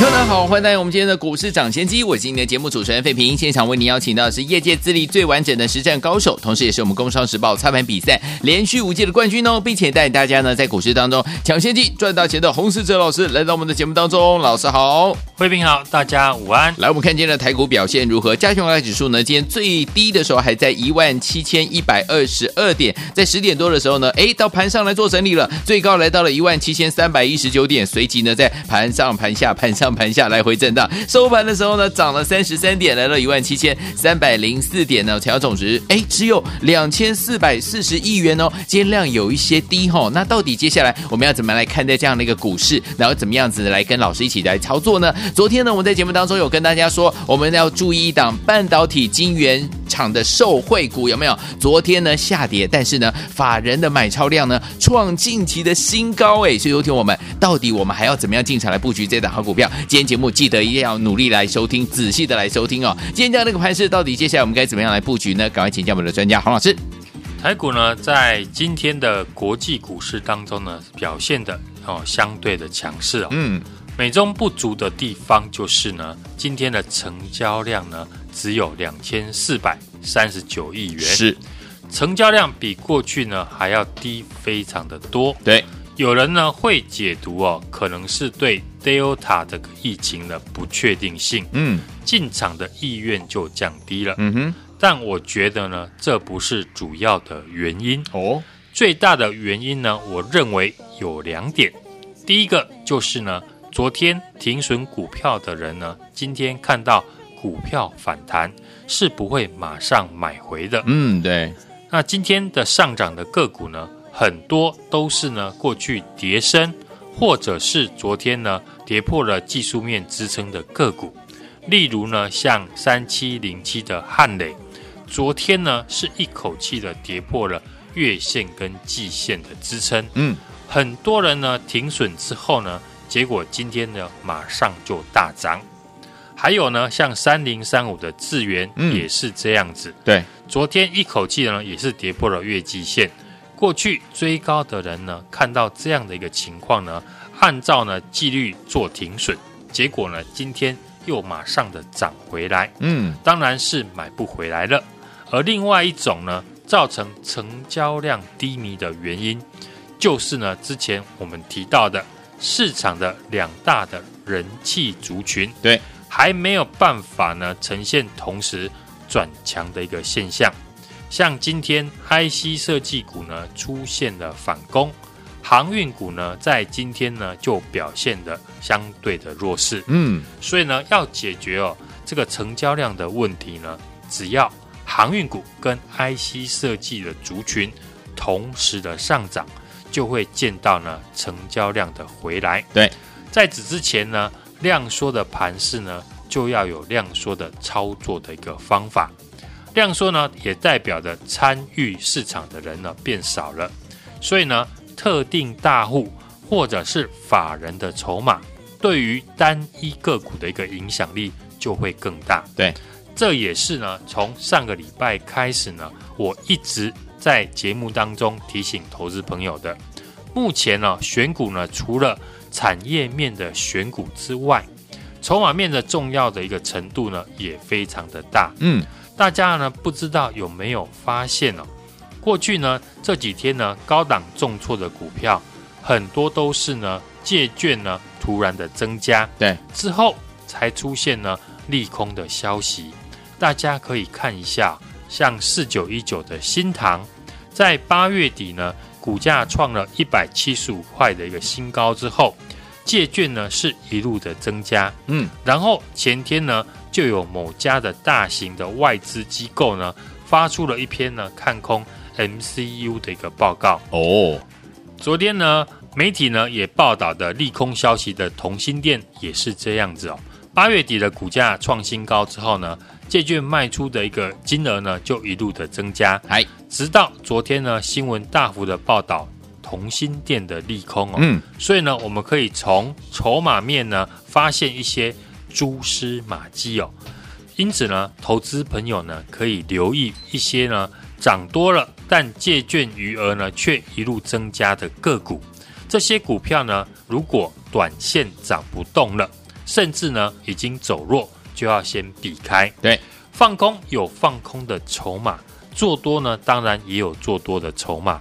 大家好，欢迎来到我们今天的股市涨先机，我是今天的节目主持人费平。现场为您邀请到的是业界资历最完整的实战高手，同时也是我们工商时报操盘比赛连续五届的冠军哦，并且带大家呢在股市当中抢先机赚大钱的洪世哲老师来到我们的节目当中。老师好，费平好，大家午安。来，我们看今天的台股表现如何？加权指数呢，今天最低的时候还在一万七千一百二十二点，在十点多的时候呢，哎，到盘上来做整理了，最高来到了一万七千三百一十九点，随即呢在盘上盘下盘上盘下来回震荡，收盘的时候呢，涨了三十三点，来到一万七千三百零四点呢，成交总值哎只有两千四百四十亿元哦，今天量有一些低哈、哦，那到底接下来我们要怎么来看待这样的一个股市，然后怎么样子来跟老师一起来操作呢？昨天呢，我们在节目当中有跟大家说，我们要注意一档半导体晶圆厂的受惠股有没有？昨天呢下跌，但是呢法人的买超量呢创近期的新高哎，所以有请我们到底我们还要怎么样进场来布局这档好股票？今天节目。记得一定要努力来收听，仔细的来收听哦。今天这样的一个盘势，到底接下来我们该怎么样来布局呢？赶快请教我们的专家黄老师。台股呢，在今天的国际股市当中呢，表现的哦相对的强势哦。嗯，美中不足的地方就是呢，今天的成交量呢只有两千四百三十九亿元，是成交量比过去呢还要低非常的多。对。有人呢会解读哦，可能是对 Delta 这个疫情的不确定性，嗯，进场的意愿就降低了，嗯哼。但我觉得呢，这不是主要的原因哦。最大的原因呢，我认为有两点。第一个就是呢，昨天停损股票的人呢，今天看到股票反弹，是不会马上买回的。嗯，对。那今天的上涨的个股呢？很多都是呢，过去跌升，或者是昨天呢跌破了技术面支撑的个股，例如呢像三七零七的汉磊，昨天呢是一口气的跌破了月线跟季线的支撑，嗯，很多人呢停损之后呢，结果今天呢马上就大涨，还有呢像三零三五的智源也是这样子，嗯、对，昨天一口气呢也是跌破了月季线。过去追高的人呢，看到这样的一个情况呢，按照呢纪律做停损，结果呢，今天又马上的涨回来，嗯，当然是买不回来了。而另外一种呢，造成成交量低迷的原因，就是呢，之前我们提到的市场的两大的人气族群，对，还没有办法呢呈现同时转强的一个现象。像今天 IC 设计股呢出现了反攻，航运股呢在今天呢就表现的相对的弱势。嗯，所以呢要解决哦这个成交量的问题呢，只要航运股跟 IC 设计的族群同时的上涨，就会见到呢成交量的回来。对，在此之前呢量缩的盘势呢就要有量缩的操作的一个方法。量缩呢，也代表着参与市场的人呢变少了，所以呢，特定大户或者是法人的筹码，对于单一个股的一个影响力就会更大。对，这也是呢，从上个礼拜开始呢，我一直在节目当中提醒投资朋友的。目前呢，选股呢，除了产业面的选股之外，筹码面的重要的一个程度呢，也非常的大。嗯。大家呢不知道有没有发现哦？过去呢这几天呢高档重挫的股票很多都是呢借券呢突然的增加，对，之后才出现呢利空的消息。大家可以看一下，像四九一九的新塘，在八月底呢股价创了一百七十五块的一个新高之后，借券呢是一路的增加，嗯，然后前天呢。就有某家的大型的外资机构呢，发出了一篇呢看空 MCU 的一个报告哦。昨天呢，媒体呢也报道的利空消息的同心店也是这样子哦。八月底的股价创新高之后呢，借券卖出的一个金额呢就一路的增加，哎，直到昨天呢新闻大幅的报道同心店的利空哦，嗯，所以呢我们可以从筹码面呢发现一些蛛丝马迹哦，因此呢投资朋友呢可以留意一些呢涨多了但借券余额呢却一路增加的个股，这些股票呢如果短线涨不动了。甚至呢，已经走弱，就要先避开。对，放空有放空的筹码，做多呢，当然也有做多的筹码。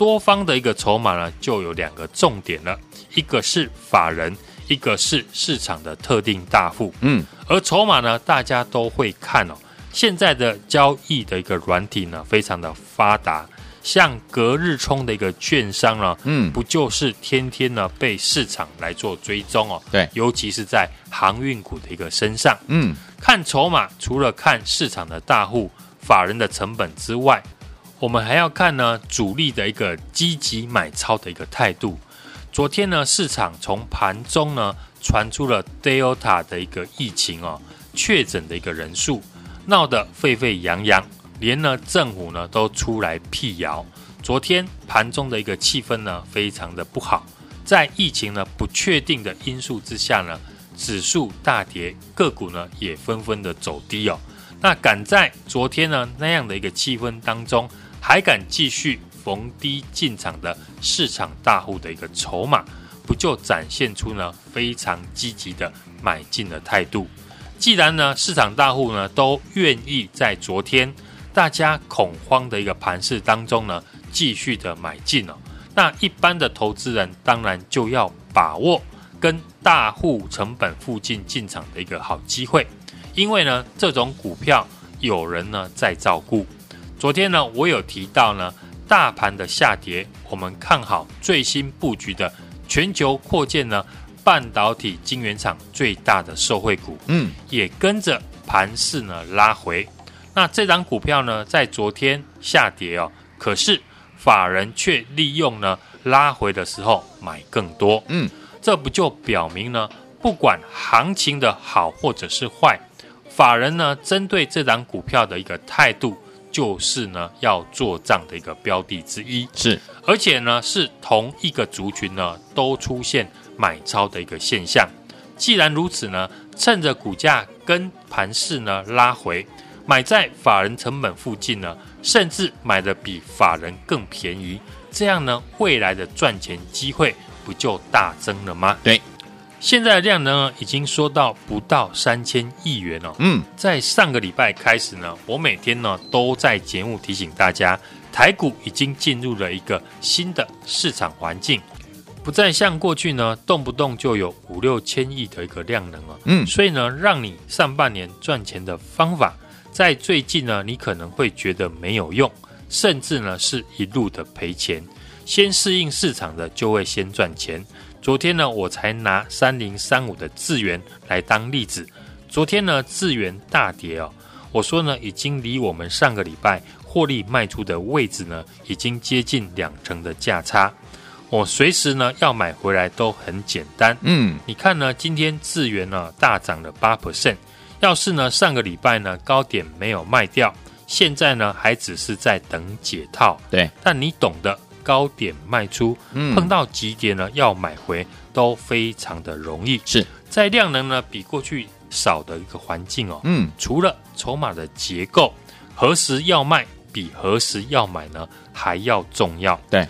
多方的一个筹码呢，就有两个重点了，一个是法人，一个是市场的特定大户。嗯，而筹码呢，大家都会看哦。现在的交易的一个软体呢，非常的发达。像隔日冲的一个券商呢，嗯，不就是天天呢被市场来做追踪哦？对，尤其是在航运股的一个身上，嗯，看筹码，除了看市场的大户、法人的成本之外，我们还要看呢主力的一个积极买超的一个态度。昨天呢，市场从盘中呢传出了 Delta 的一个疫情哦，确诊的一个人数闹得沸沸扬扬。连呢政府呢都出来辟谣，昨天盘中的一个气氛呢非常的不好，在疫情呢不确定的因素之下呢，指数大跌，个股呢也纷纷的走低哦。那赶在昨天呢那样的一个气氛当中，还敢继续逢低进场的市场大户的一个筹码，不就展现出呢非常积极的买进的态度？既然呢市场大户呢都愿意在昨天。大家恐慌的一个盘势当中呢，继续的买进哦。那一般的投资人当然就要把握跟大户成本附近进场的一个好机会，因为呢，这种股票有人呢在照顾。昨天呢，我有提到呢，大盘的下跌，我们看好最新布局的全球扩建呢半导体晶圆厂最大的受惠股，嗯，也跟着盘势呢拉回。那这档股票呢，在昨天下跌哦，可是法人却利用呢拉回的时候买更多，嗯，这不就表明呢，不管行情的好或者是坏，法人呢针对这档股票的一个态度，就是呢要做账的一个标的之一，是，而且呢是同一个族群呢都出现买超的一个现象。既然如此呢，趁着股价跟盘势呢拉回。买在法人成本附近呢，甚至买的比法人更便宜，这样呢，未来的赚钱机会不就大增了吗？对，现在的量呢，已经说到不到三千亿元哦。嗯，在上个礼拜开始呢，我每天呢都在节目提醒大家，台股已经进入了一个新的市场环境，不再像过去呢动不动就有五六千亿的一个量能了。嗯，所以呢，让你上半年赚钱的方法。在最近呢，你可能会觉得没有用，甚至呢是一路的赔钱。先适应市场的就会先赚钱。昨天呢，我才拿三零三五的智源来当例子。昨天呢，智源大跌哦，我说呢，已经离我们上个礼拜获利卖出的位置呢，已经接近两成的价差。我随时呢要买回来都很简单。嗯，你看呢，今天智源呢大涨了八 percent。要是呢，上个礼拜呢高点没有卖掉，现在呢还只是在等解套。对，但你懂得高点卖出，嗯，碰到急跌呢要买回都非常的容易。是在量能呢比过去少的一个环境哦。嗯，除了筹码的结构，何时要卖比何时要买呢还要重要。对，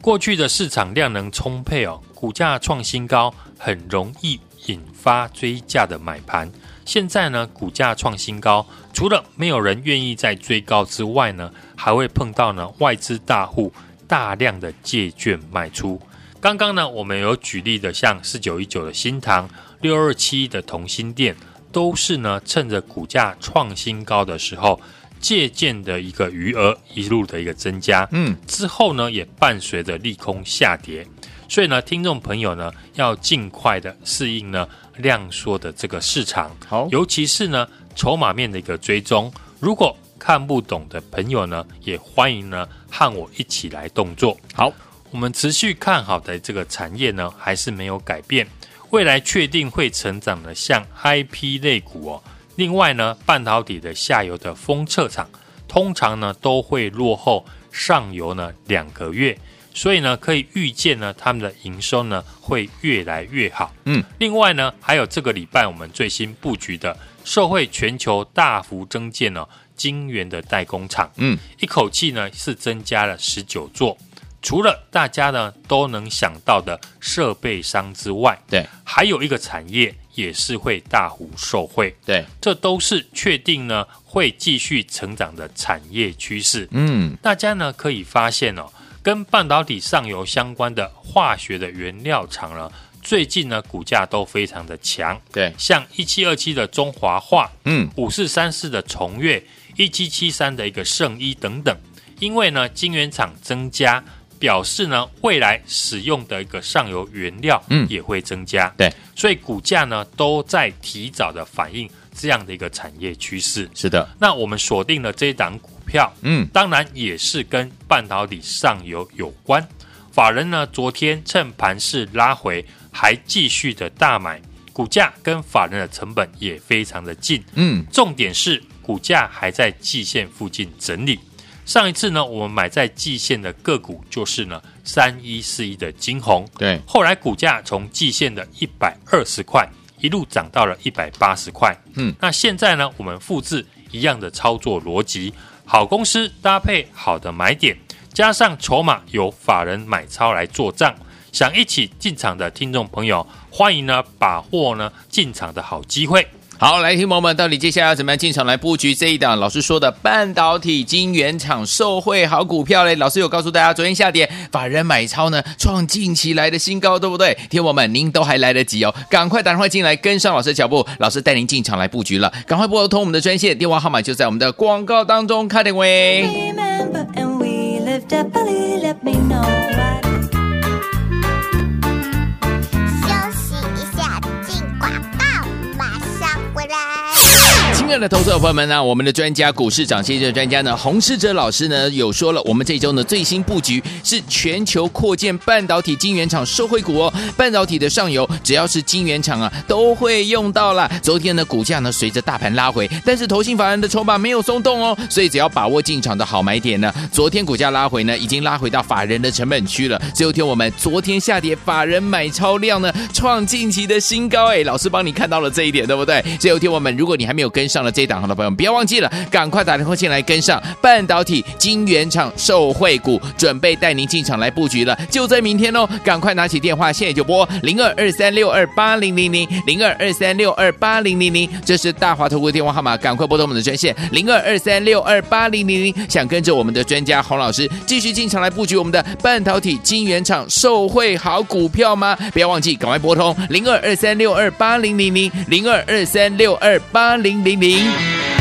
过去的市场量能充沛哦，股价创新高，很容易引发追价的买盘。现在呢，股价创新高，除了没有人愿意再追高之外呢，还会碰到呢外资大户大量的借券卖出。刚刚呢，我们有举例的，像四九一九的新塘、六二七的同心店，都是呢趁着股价创新高的时候，借券的一个余额一路的一个增加。嗯，之后呢，也伴随着利空下跌。所以呢，听众朋友呢，要尽快的适应呢量缩的这个市场。好，尤其是呢筹码面的一个追踪。如果看不懂的朋友呢，也欢迎呢和我一起来动作。好，我们持续看好的这个产业呢，还是没有改变。未来确定会成长的像 IP 类股哦。另外呢，半导体的下游的封测厂，通常呢都会落后上游呢两个月，所以呢可以预见呢他们的营收呢会越来越好。嗯，另外呢还有这个礼拜我们最新布局的，社会全球大幅增建呢。晶圆的代工厂，嗯，一口气呢是增加了十九座。除了大家呢都能想到的设备商之外，对，还有一个产业也是会大幅受惠。对，这都是确定呢会继续成长的产业趋势。嗯，大家呢可以发现哦，跟半导体上游相关的化学的原料厂呢。最近呢，股价都非常的强，对，像一七二七的中华化，嗯，五四三四的崇越，一七七三的一个圣衣等等，因为呢，晶圆厂增加，表示呢，未来使用的一个上游原料，嗯，也会增加，对，所以股价呢，都在提早的反映这样的一个产业趋势。是的，那我们锁定了这一档股票，嗯，当然也是跟半导体上游有关。法人呢，昨天趁盘势拉回。还继续的大买，股价跟法人的成本也非常的近。嗯，重点是股价还在季线附近整理。上一次呢，我们买在季线的个股就是呢三一四一的金红。对，后来股价从季线的一百二十块一路涨到了一百八十块。嗯，那现在呢，我们复制一样的操作逻辑，好公司搭配好的买点，加上筹码由法人买超来做账。想一起进场的听众朋友，欢迎呢把握呢进场的好机会。好，来听友们，到底接下来要怎么样进场来布局这一档？老师说的半导体晶圆厂受惠好股票嘞。老师有告诉大家，昨天下跌，法人买超呢创近期来的新高，对不对？听友们，您都还来得及哦，赶快打电话进来跟上老师的脚步，老师带您进场来布局了。赶快拨通我们的专线电话号码，就在我们的广告当中，卡点位。的投资者朋友们呢，我们的专家股市长先机专家呢，洪世哲老师呢有说了，我们这周呢最新布局是全球扩建半导体晶圆厂受惠股哦。半导体的上游只要是晶圆厂啊，都会用到了。昨天呢股价呢随着大盘拉回，但是投信法人的筹码没有松动哦，所以只要把握进场的好买点呢，昨天股价拉回呢，已经拉回到法人的成本区了。最后天我们昨天下跌，法人买超量呢创近期的新高，哎，老师帮你看到了这一点，对不对？最后天我们如果你还没有跟上。了这档好的朋友们，不要忘记了，赶快打电话进来跟上半导体晶圆厂受惠股，准备带您进场来布局了，就在明天哦！赶快拿起电话，现在就拨零二二三六二八零零零零二二三六二八零零零，这是大华投顾电话号码，赶快拨通我们的专线零二二三六二八零零零。想跟着我们的专家洪老师继续进场来布局我们的半导体晶圆厂受惠好股票吗？不要忘记，赶快拨通零二二三六二八零零零零二二三六二八零零零。欢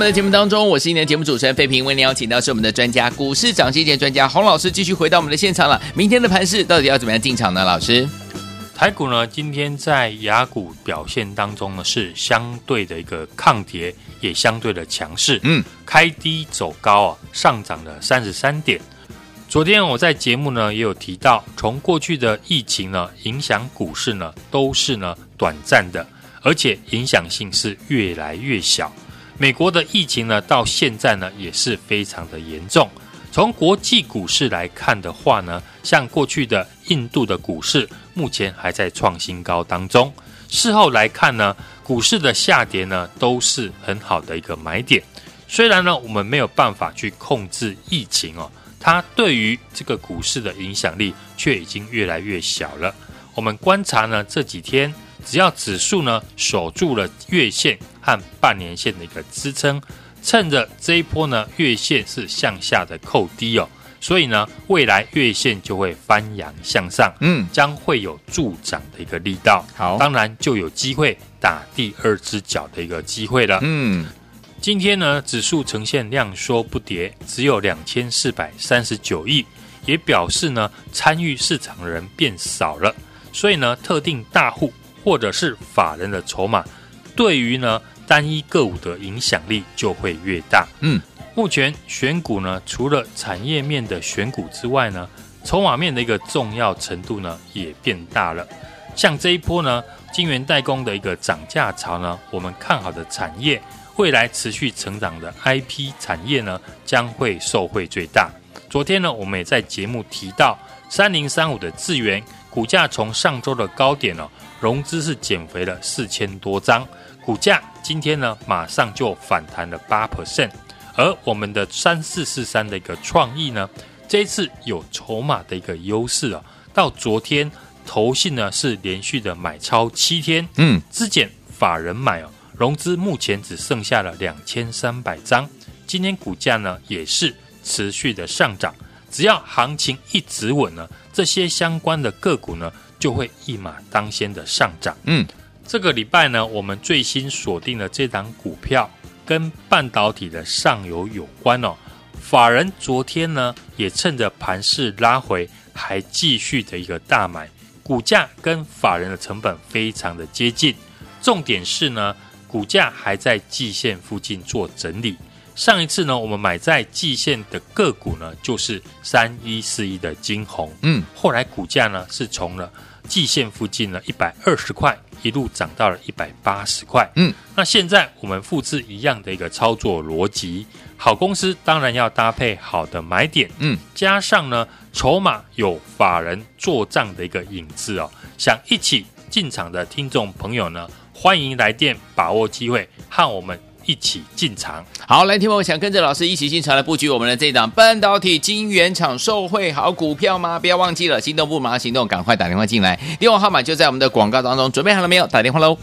们的节目当中，我是今天的节目主持人费平，为您邀请到是我们的专家股市涨跌专家洪老师，继续回到我们的现场了。明天的盘市到底要怎么样进场呢？老师，台股呢，今天在雅股表现当中呢，是相对的一个抗跌，也相对的强势。嗯，开低走高啊，上涨了三十三点。昨天我在节目呢也有提到，从过去的疫情呢影响股市呢，都是呢短暂的，而且影响性是越来越小。美国的疫情呢，到现在呢也是非常的严重。从国际股市来看的话呢，像过去的印度的股市，目前还在创新高当中。事后来看呢，股市的下跌呢，都是很好的一个买点。虽然呢，我们没有办法去控制疫情哦，它对于这个股市的影响力却已经越来越小了。我们观察呢这几天，只要指数呢守住了月线。和半年线的一个支撑，趁着这一波呢，月线是向下的扣低哦，所以呢，未来月线就会翻扬向上，嗯，将会有助涨的一个力道。好，当然就有机会打第二只脚的一个机会了。嗯，今天呢，指数呈现量缩不跌，只有两千四百三十九亿，也表示呢，参与市场的人变少了，所以呢，特定大户或者是法人的筹码。对于呢单一个股的影响力就会越大。嗯，目前选股呢，除了产业面的选股之外呢，筹码面的一个重要程度呢也变大了。像这一波呢，晶圆代工的一个涨价潮呢，我们看好的产业未来持续成长的 IP 产业呢，将会受惠最大。昨天呢，我们也在节目提到三零三五的智源股价从上周的高点呢，融资是减肥了四千多张。股价今天呢，马上就反弹了八 percent，而我们的三四四三的一个创意呢，这一次有筹码的一个优势啊，到昨天投信呢是连续的买超七天，嗯，资减法人买哦，融资目前只剩下了两千三百张，今天股价呢也是持续的上涨，只要行情一直稳呢，这些相关的个股呢就会一马当先的上涨，嗯。这个礼拜呢，我们最新锁定的这档股票跟半导体的上游有关哦。法人昨天呢，也趁着盘势拉回，还继续的一个大买，股价跟法人的成本非常的接近。重点是呢，股价还在季线附近做整理。上一次呢，我们买在季线的个股呢，就是三一四一的金红，嗯，后来股价呢是从了季线附近呢一百二十块。一路涨到了一百八十块，嗯，那现在我们复制一样的一个操作逻辑，好公司当然要搭配好的买点，嗯，加上呢筹码有法人做账的一个影子哦，想一起进场的听众朋友呢，欢迎来电把握机会和我们。一起进场，好，来，听我想跟着老师一起进场来布局我们的这档半导体晶圆厂受惠好股票吗？不要忘记了，心动不马上行动，赶快打电话进来，电话号码就在我们的广告当中，准备好了没有？打电话喽！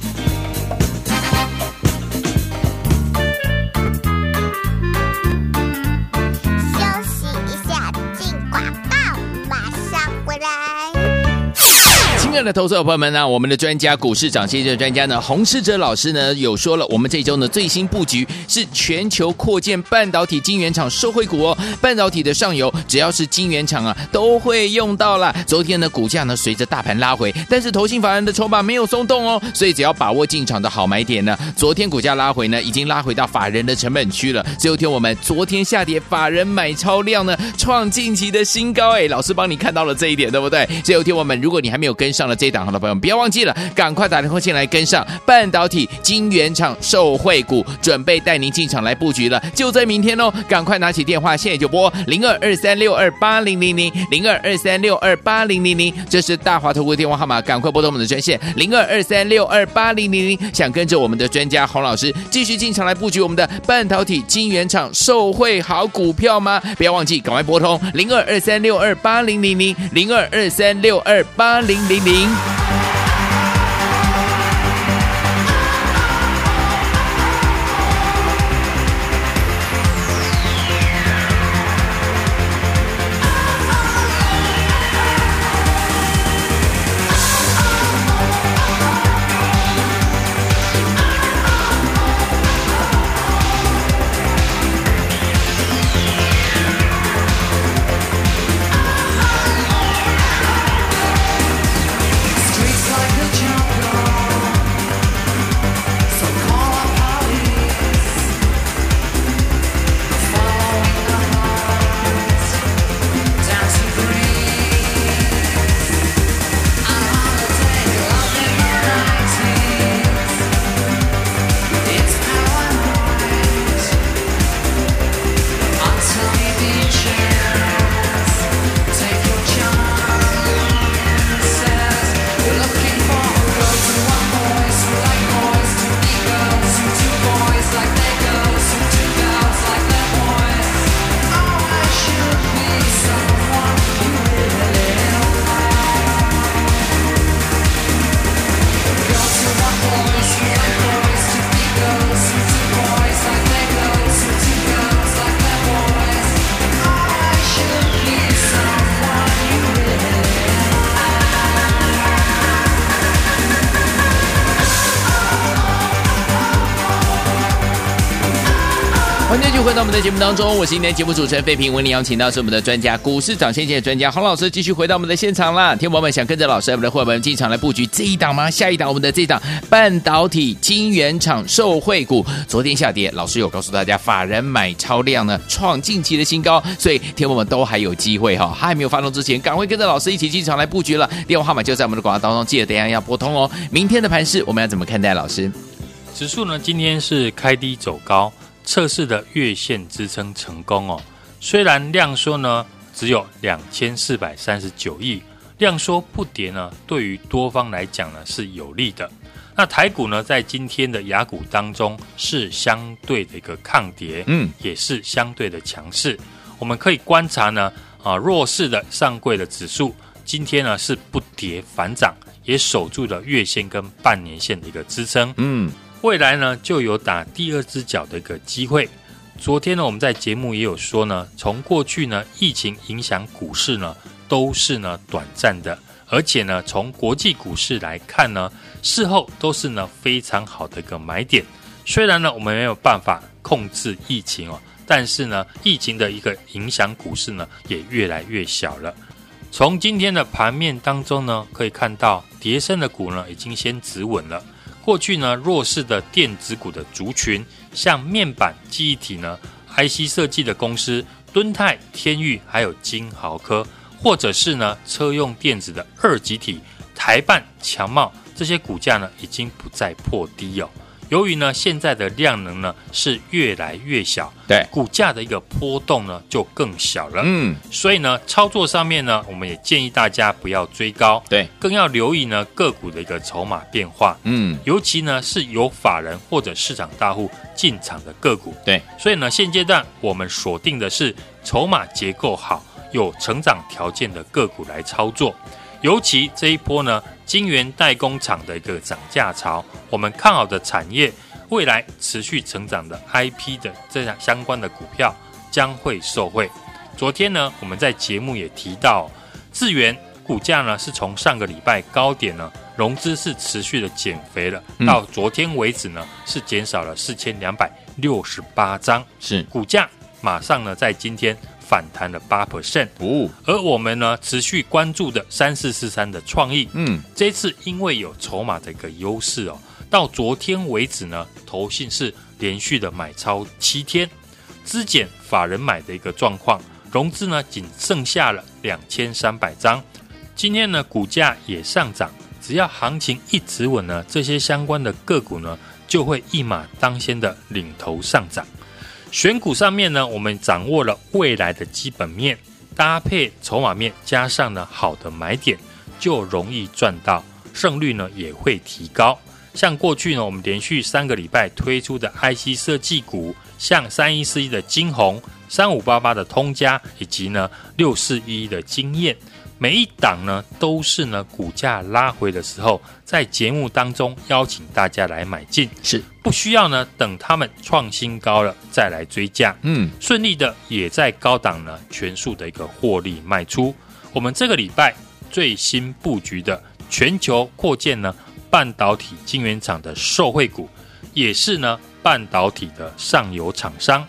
的投资者朋友们呢，我们的专家股市涨跌的专家呢，洪世哲老师呢有说了，我们这周呢最新布局是全球扩建半导体晶圆厂受惠股哦，半导体的上游只要是晶圆厂啊都会用到了。昨天呢股价呢随着大盘拉回，但是投信法人的筹码没有松动哦，所以只要把握进场的好买点呢，昨天股价拉回呢已经拉回到法人的成本区了。最后天我们昨天下跌，法人买超量呢创近期的新高，哎，老师帮你看到了这一点，对不对？最后天我们如果你还没有跟上。了这一档好的朋友，不要忘记了，赶快打电话进来跟上半导体晶圆厂受惠股，准备带您进场来布局了，就在明天哦！赶快拿起电话，现在就拨零二二三六二八零零零零二二三六二八零零零，这是大华投顾电话号码，赶快拨通我们的专线零二二三六二八零零零，想跟着我们的专家洪老师继续进场来布局我们的半导体晶圆厂受惠好股票吗？不要忘记，赶快拨通零二二三六二八零零零零二二三六二八零零零。欢继续回到我们的节目当中，我是今天节目主持人费平，为您邀请到是我们的专家，股市涨先机的专家洪老师，继续回到我们的现场啦。听众们想跟着老师，我们的伙伴们进场来布局这一档吗？下一档，我们的这一档半导体晶圆厂受惠股，昨天下跌，老师有告诉大家，法人买超量呢创近期的新高，所以听众们都还有机会哈，还没有发动之前，赶快跟着老师一起进场来布局了。电话号码就在我们的广告当中，记得等一下要拨通哦。明天的盘势我们要怎么看待？老师，指数呢今天是开低走高。测试的月线支撑成功哦，虽然量缩呢只有两千四百三十九亿，量缩不跌呢，对于多方来讲呢是有利的。那台股呢在今天的雅股当中是相对的一个抗跌，嗯，也是相对的强势。我们可以观察呢，啊弱势的上柜的指数今天呢是不跌反涨，也守住了月线跟半年线的一个支撑，嗯。未来呢，就有打第二只脚的一个机会。昨天呢，我们在节目也有说呢，从过去呢，疫情影响股市呢，都是呢短暂的，而且呢，从国际股市来看呢，事后都是呢非常好的一个买点。虽然呢，我们没有办法控制疫情哦，但是呢，疫情的一个影响股市呢，也越来越小了。从今天的盘面当中呢，可以看到，跌深的股呢，已经先止稳了。过去呢，弱势的电子股的族群，像面板、记忆体呢，IC 设计的公司，敦泰、天钰，还有金豪科，或者是呢，车用电子的二极体，台半、强茂，这些股价呢，已经不再破低哦。由于呢，现在的量能呢是越来越小，对股价的一个波动呢就更小了。嗯，所以呢，操作上面呢，我们也建议大家不要追高，对，更要留意呢个股的一个筹码变化。嗯，尤其呢是有法人或者市场大户进场的个股。对，所以呢，现阶段我们锁定的是筹码结构好、有成长条件的个股来操作。尤其这一波呢，晶圆代工厂的一个涨价潮，我们看好的产业未来持续成长的 IP 的这样相关的股票将会受惠。昨天呢，我们在节目也提到，智源股价呢是从上个礼拜高点呢融资是持续的减肥了，到昨天为止呢是减少了四千两百六十八张，是股价马上呢在今天。反弹了八 percent，而我们呢持续关注的三四四三的创意，嗯，这次因为有筹码的一个优势哦，到昨天为止呢，投信是连续的买超七天，资减法人买的一个状况，融资呢仅剩下了两千三百张，今天呢股价也上涨，只要行情一直稳呢，这些相关的个股呢就会一马当先的领头上涨。选股上面呢，我们掌握了未来的基本面，搭配筹码面，加上呢好的买点，就容易赚到，胜率呢也会提高。像过去呢，我们连续三个礼拜推出的 IC 设计股，像三一四一的晶宏、三五八八的通家，以及呢六四一的经验。每一档呢，都是呢股价拉回的时候，在节目当中邀请大家来买进，是不需要呢等他们创新高了再来追价，嗯，顺利的也在高档呢全数的一个获利卖出。我们这个礼拜最新布局的全球扩建呢半导体晶圆厂的受惠股，也是呢半导体的上游厂商，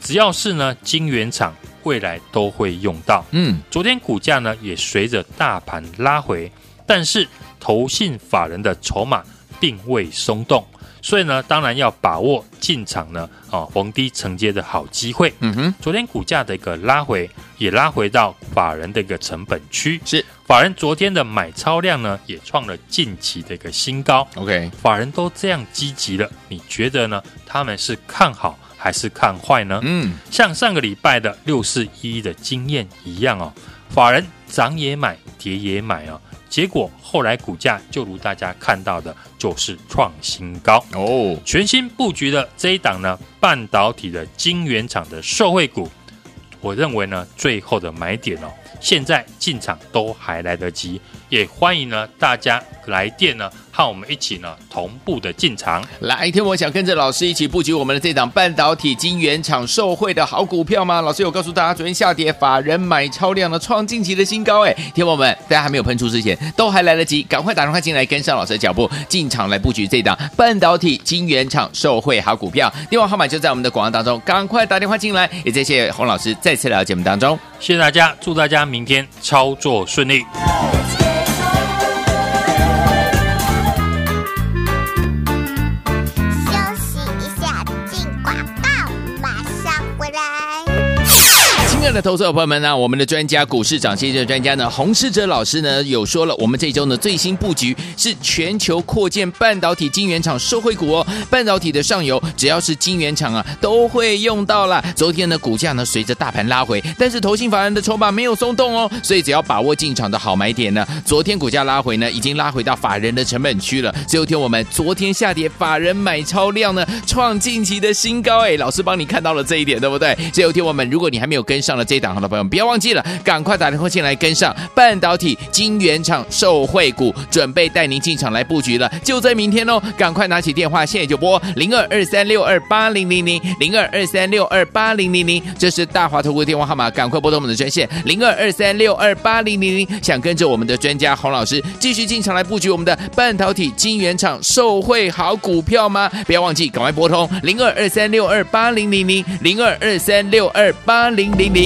只要是呢晶圆厂。未来都会用到。嗯，昨天股价呢也随着大盘拉回，但是投信法人的筹码并未松动，所以呢，当然要把握进场呢啊逢低承接的好机会。嗯哼，昨天股价的一个拉回，也拉回到法人的一个成本区。是，法人昨天的买超量呢也创了近期的一个新高。OK，法人都这样积极了，你觉得呢？他们是看好？还是看坏呢？嗯，像上个礼拜的六四一的经验一样哦，法人涨也买，跌也买哦，结果后来股价就如大家看到的，就是创新高哦。全新布局的这一档呢，半导体的晶圆厂的受惠股，我认为呢，最后的买点哦，现在进场都还来得及，也欢迎呢大家来电呢。和我们一起呢同步的进场。来，天我想跟着老师一起布局我们的这档半导体晶圆厂受惠的好股票吗？老师有告诉大家，昨天下跌，法人买超量的创近期的新高。哎，天我们，大家还没有喷出之前，都还来得及，赶快打电话进来跟上老师的脚步，进场来布局这档半导体晶圆厂受惠好股票。电话号码就在我们的广告当中，赶快打电话进来。也谢谢洪老师再次来到节目当中，谢谢大家，祝大家明天操作顺利。的投资者朋友们呢，我们的专家股市涨先机专家呢，洪世哲老师呢有说了，我们这周呢最新布局是全球扩建半导体晶圆厂受惠股哦，半导体的上游只要是晶圆厂啊都会用到了。昨天的股价呢随着大盘拉回，但是投信法人的筹码没有松动哦，所以只要把握进场的好买点呢，昨天股价拉回呢已经拉回到法人的成本区了。最后天我们昨天下跌，法人买超量呢创近期的新高，哎，老师帮你看到了这一点，对不对？最后天我们如果你还没有跟上。了这一档好的朋友，不要忘记了，赶快打电话进来跟上半导体晶圆厂受惠股，准备带您进场来布局了，就在明天哦！赶快拿起电话，现在就拨零二二三六二八零零零零二二三六二八零零零，这是大华投顾电话号码，赶快拨通我们的专线零二二三六二八零零零。想跟着我们的专家洪老师继续进场来布局我们的半导体晶圆厂受惠好股票吗？不要忘记，赶快拨通零二二三六二八零零零零二二三六二八零零零。